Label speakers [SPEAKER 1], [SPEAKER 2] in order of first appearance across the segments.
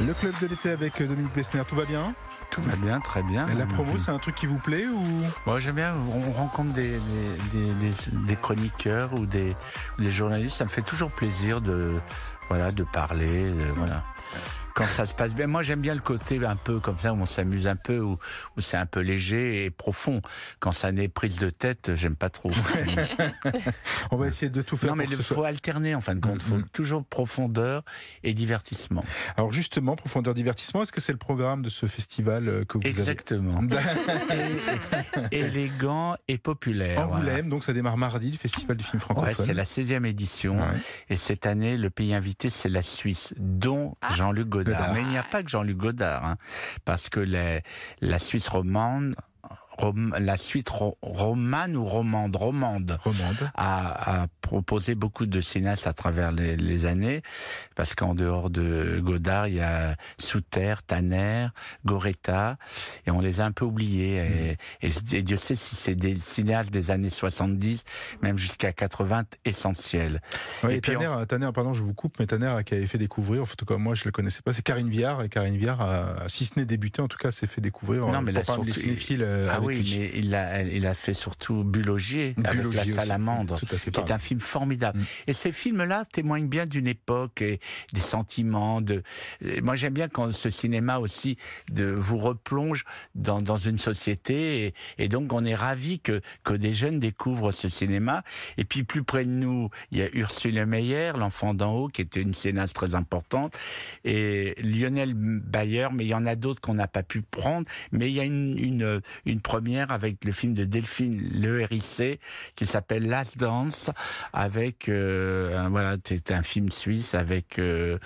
[SPEAKER 1] Le club de l'été avec Dominique Bessner, tout va bien?
[SPEAKER 2] Tout va bien, très bien.
[SPEAKER 1] La promo, c'est un truc qui vous plaît ou?
[SPEAKER 2] Moi, j'aime bien. On rencontre des, des, des, des chroniqueurs ou des, des, journalistes. Ça me fait toujours plaisir de, voilà, de parler. De, voilà quand ça se passe bien. Moi, j'aime bien le côté un peu comme ça, où on s'amuse un peu, où, où c'est un peu léger et profond. Quand ça n'est prise de tête, j'aime pas trop.
[SPEAKER 1] on va essayer de tout faire.
[SPEAKER 2] Non, mais il faut alterner, en fin de compte. Il faut mm-hmm. toujours profondeur et divertissement.
[SPEAKER 1] Alors, justement, profondeur, divertissement, est-ce que c'est le programme de ce festival euh, que vous
[SPEAKER 2] Exactement. Avez... élégant et populaire.
[SPEAKER 1] Angoulême, donc ça démarre mardi, le festival du film francophone.
[SPEAKER 2] Ouais, c'est la 16e édition. Et cette année, le pays invité, c'est la Suisse, dont ah. Jean-Luc Mais il n'y a pas que Jean-Luc Godard, hein, parce que la Suisse romande la suite romane ou romande, romande,
[SPEAKER 1] romande.
[SPEAKER 2] A, a, proposé beaucoup de cinéastes à travers les, les années, parce qu'en dehors de Godard, il y a Souter, Tanner, Goretta, et on les a un peu oubliés. Et, mm. et, Dieu sait si c'est des cinéastes des années 70, même jusqu'à 80, essentiels.
[SPEAKER 1] et Tanner, Tanner, pardon, je vous coupe, mais Tanner qui avait fait découvrir, en fait, comme moi je le connaissais pas, c'est Karine Viard, et Karine Viard, a, si ce n'est débuté, en tout cas, s'est fait découvrir.
[SPEAKER 2] Non, mais surtout,
[SPEAKER 1] cinéphiles. Euh,
[SPEAKER 2] ah oui, mais il a, il a fait surtout Bulogier, avec La Salamandre, qui est un film formidable. Mm. Et ces films-là témoignent bien d'une époque et des sentiments. De... Moi, j'aime bien quand ce cinéma aussi de vous replonge dans, dans une société et, et, donc on est ravi que, que des jeunes découvrent ce cinéma. Et puis plus près de nous, il y a Ursule Meyer, l'enfant d'en haut, qui était une scénaste très importante, et Lionel Bayer, mais il y en a d'autres qu'on n'a pas pu prendre. Mais il y a une, une, une première avec le film de Delphine Le RIC qui s'appelle Last Dance avec euh, voilà c'est un film suisse avec euh,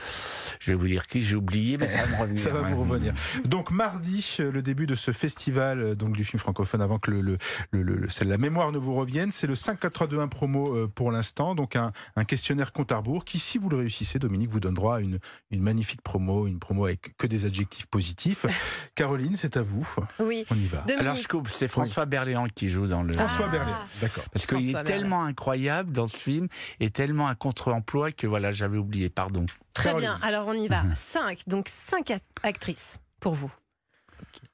[SPEAKER 2] je vais vous dire qui j'ai oublié mais ça va me revenir.
[SPEAKER 1] ça va vous revenir. Donc mardi le début de ce festival donc du film francophone avant que le, le, le, la mémoire ne vous revienne c'est le 5421 promo euh, pour l'instant donc un, un, questionnaire compte à rebours qui si vous le réussissez Dominique vous donne droit à une, une magnifique promo une promo avec que des adjectifs positifs. Caroline c'est à vous.
[SPEAKER 3] Oui.
[SPEAKER 1] On y va.
[SPEAKER 2] Alors je coupe c'est François Berléand qui joue dans le.
[SPEAKER 1] François ah. d'accord.
[SPEAKER 2] Parce qu'il est tellement incroyable dans ce film et tellement un contre-emploi que voilà, j'avais oublié, pardon.
[SPEAKER 3] Très bien, alors on y va. Cinq, donc cinq actrices pour vous.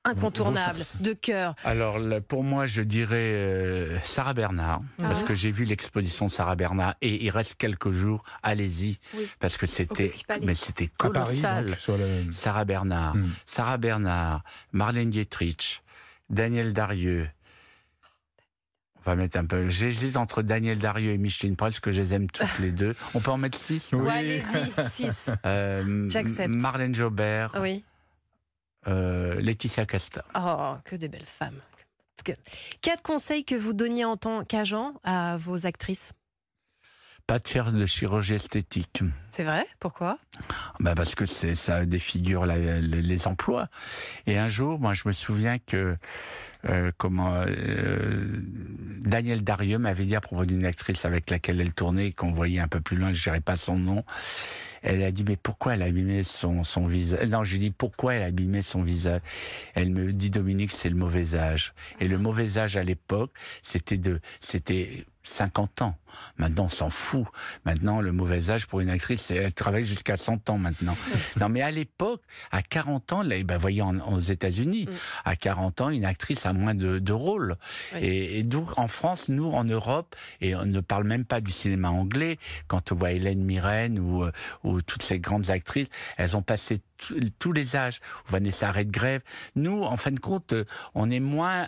[SPEAKER 3] Incontournable, de cœur.
[SPEAKER 2] Alors pour moi, je dirais euh, Sarah Bernard, ah parce que j'ai vu l'exposition Sarah Bernard et il reste quelques jours. Allez-y, parce que c'était, mais c'était colossal. Sarah Bernard, hmm. Sarah Bernard, Marlène Dietrich, Daniel Darieux. On va mettre un peu. J'hésite entre Daniel Darieux et Micheline Prel, parce que je les aime toutes les deux. On peut en mettre six
[SPEAKER 3] Oui, allez-y, six. Euh, J'accepte.
[SPEAKER 2] Marlène Jobert.
[SPEAKER 3] Oui.
[SPEAKER 2] Euh, Laetitia Casta.
[SPEAKER 3] Oh, que des belles femmes. Quatre conseils que vous donniez en tant qu'agent à vos actrices?
[SPEAKER 2] Pas de faire de chirurgie esthétique.
[SPEAKER 3] C'est vrai? Pourquoi?
[SPEAKER 2] Bah Parce que ça défigure les emplois. Et un jour, moi, je me souviens que euh, comment euh, Daniel Darieux m'avait dit à propos d'une actrice avec laquelle elle tournait, qu'on voyait un peu plus loin, je dirais pas son nom. Elle a dit mais pourquoi elle a abîmé son son visage? Non, je lui dis pourquoi elle a abîmé son visage? Elle me dit Dominique, c'est le mauvais âge. Et le mauvais âge à l'époque, c'était de c'était 50 ans. Maintenant, on s'en fout. Maintenant, le mauvais âge pour une actrice, c'est elle travaille jusqu'à 100 ans maintenant. non, mais à l'époque, à 40 ans, là, ben, voyez, aux États-Unis, mm. à 40 ans, une actrice a moins de, de rôles. Et, donc, en France, nous, en Europe, et on ne parle même pas du cinéma anglais, quand on voit Hélène Mirren ou, euh, ou toutes ces grandes actrices, elles ont passé tous les âges. Vanessa Redgrave. Nous, en fin de compte, euh, on est moins.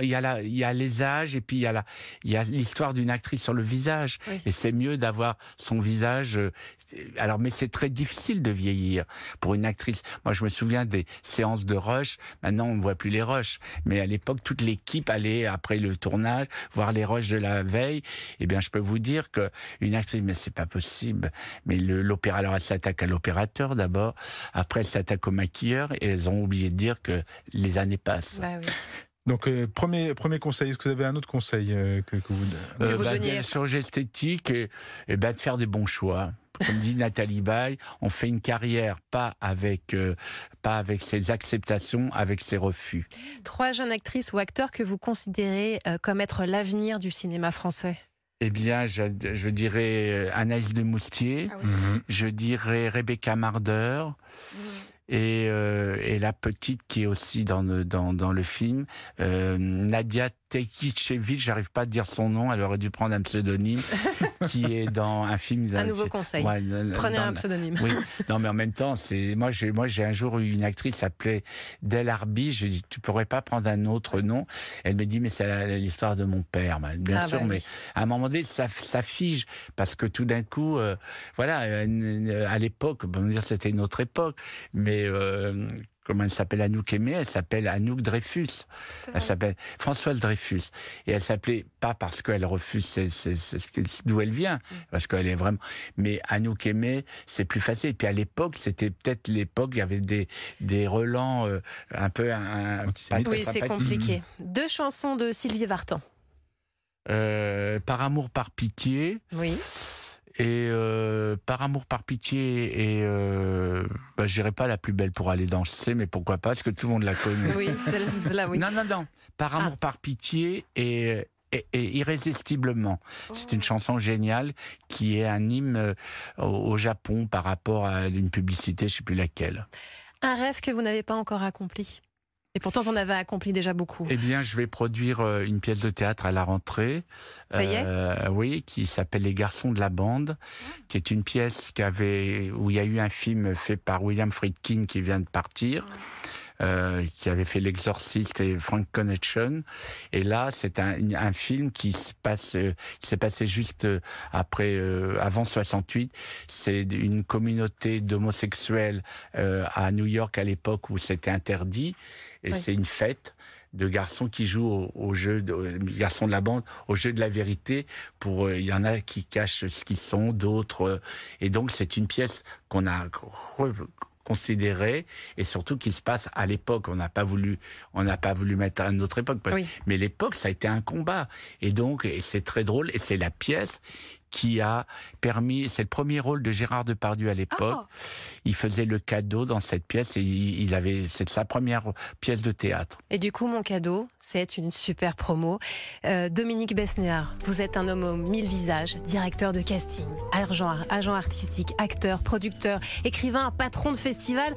[SPEAKER 2] Il y a y a les âges et puis il y a a l'histoire d'une actrice sur le visage. Et c'est mieux d'avoir son visage. Euh, alors, mais c'est très difficile de vieillir pour une actrice. Moi, je me souviens des séances de rush. Maintenant, on ne voit plus les rushs. Mais à l'époque, toute l'équipe allait après le tournage voir les rushs de la veille. Eh bien, je peux vous dire que une actrice, mais c'est pas possible. Mais l'opéra, alors elle s'attaque à l'opérateur d'abord. Après, elles s'attaquent aux maquilleurs et elles ont oublié de dire que les années passent.
[SPEAKER 3] Bah oui.
[SPEAKER 1] Donc, euh, premier, premier conseil, est-ce que vous avez un autre conseil euh, que, que, vous,
[SPEAKER 2] euh, vous bah, Changer esthétique et, et bah, de faire des bons choix. Comme dit Nathalie Baye, on fait une carrière pas avec, euh, pas avec ses acceptations, avec ses refus.
[SPEAKER 3] Trois jeunes actrices ou acteurs que vous considérez comme être l'avenir du cinéma français.
[SPEAKER 2] Eh bien, je, je, dirais Anaïs de Moustier, ah je dirais Rebecca Marder, mmh et, euh, et la petite qui est aussi dans le, dans, dans le film, euh, Nadia Tekichevich, j'arrive pas à dire son nom, elle aurait dû prendre un pseudonyme, qui est dans un film.
[SPEAKER 3] Un nouveau conseil.
[SPEAKER 2] Ouais,
[SPEAKER 3] Prenez
[SPEAKER 2] dans-
[SPEAKER 3] un pseudonyme.
[SPEAKER 2] Oui, non, mais en même temps, c'est moi. J'ai moi j'ai un jour eu une actrice s'appelait Del Arbi. Je lui ai dit, tu pourrais pas prendre un autre nom? Elle me dit, mais c'est l'histoire de mon père. Bien
[SPEAKER 3] Ah,
[SPEAKER 2] sûr,
[SPEAKER 3] bah
[SPEAKER 2] mais
[SPEAKER 3] oui.
[SPEAKER 2] à un moment donné, ça, ça fige parce que tout d'un coup, euh, voilà, euh, à l'époque, bon, dire c'était une autre époque, mais euh, comment elle s'appelle Anouk Aimé Elle s'appelle Anouk Dreyfus. Elle s'appelle Françoise Dreyfus. Et elle s'appelait pas parce qu'elle refuse d'où elle vient, parce qu'elle est vraiment. Mais Anouk Aimé, c'est plus facile. Et puis à l'époque, c'était peut-être l'époque, il y avait des, des relents euh, un peu. Un,
[SPEAKER 3] Oui, c'est compliqué. Deux chansons de Sylvie Vartan.
[SPEAKER 2] Euh, par amour, par pitié.
[SPEAKER 3] Oui.
[SPEAKER 2] Et euh, par amour, par pitié, et euh, bah, je dirais pas la plus belle pour aller danser, mais pourquoi pas, parce que tout le monde la connaît.
[SPEAKER 3] Oui, celle- celle-là, oui.
[SPEAKER 2] Non, non, non. Par amour, par pitié et, et, et irrésistiblement. C'est une chanson géniale qui est un hymne euh, au, au Japon par rapport à une publicité, je sais plus laquelle.
[SPEAKER 3] Un rêve que vous n'avez pas encore accompli. Et pourtant, vous en avez accompli déjà beaucoup.
[SPEAKER 2] Eh bien, je vais produire euh, une pièce de théâtre à la rentrée.
[SPEAKER 3] Ça y est
[SPEAKER 2] Euh, Oui, qui s'appelle Les Garçons de la bande, qui est une pièce qui avait, où il y a eu un film fait par William Friedkin qui vient de partir. Euh, qui avait fait L'Exorciste et Frank Connection. Et là, c'est un, un film qui se passe, euh, qui s'est passé juste euh, après, euh, avant 68. C'est une communauté d'homosexuels euh, à New York à l'époque où c'était interdit. Et c'est une fête de garçons qui jouent au, au jeu, de, garçons de la bande, au jeu de la vérité. Pour euh, il y en a qui cachent ce qu'ils sont, d'autres. et donc c'est une pièce qu'on a re- considérée et surtout qui se passe à l'époque. On n'a pas voulu, on n'a pas voulu mettre à une autre époque. parce-
[SPEAKER 3] Oui.
[SPEAKER 2] Mais l'époque, ça a été un combat. Et donc, et c'est très drôle. Et c'est la pièce qui a permis. C'est le premier rôle de Gérard Depardieu à l'époque.
[SPEAKER 3] Oh,
[SPEAKER 2] Il faisait le cadeau dans cette pièce et il, avait. C'est sa première pièce de théâtre.
[SPEAKER 3] Et du coup, mon cadeau, c'est une super promo. Euh, Dominique Besnéard, vous êtes un homme aux mille visages, directeur de casting, agent, agent artistique, acteur, producteur, écrivain, patron de festival.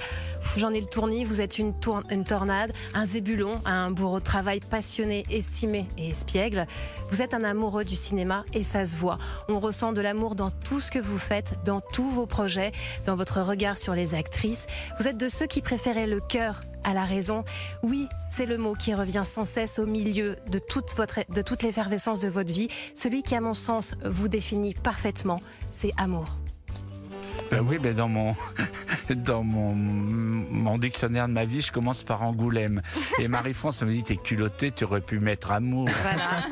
[SPEAKER 3] J'en ai le tournis, vous êtes une, tornade, un zébulon, un bourreau de travail passionné, estimé et espiègle. Vous êtes un amoureux du cinéma et ça se voit. On ressent de l'amour dans tout ce que vous faites, dans tous vos projets, dans votre regard sur les actrices. Vous êtes de ceux qui préféraient le cœur à la raison. Oui, c'est le mot qui revient sans cesse au milieu de toute, votre, de toute l'effervescence de votre vie. Celui qui, à mon sens, vous définit parfaitement, c'est amour.
[SPEAKER 2] Ben oui, ben dans mon dans mon, mon dictionnaire de ma vie, je commence par Angoulême. Et Marie-France me dit t'es culotté, tu aurais pu mettre amour.
[SPEAKER 3] Voilà.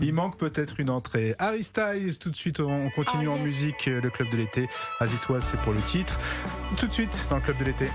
[SPEAKER 1] Il manque peut-être une entrée. Harry Styles, tout de suite, on continue
[SPEAKER 3] Oh,
[SPEAKER 1] en musique. euh, Le club de l'été. Azitoise, c'est pour le titre. Tout de suite dans le club de l'été.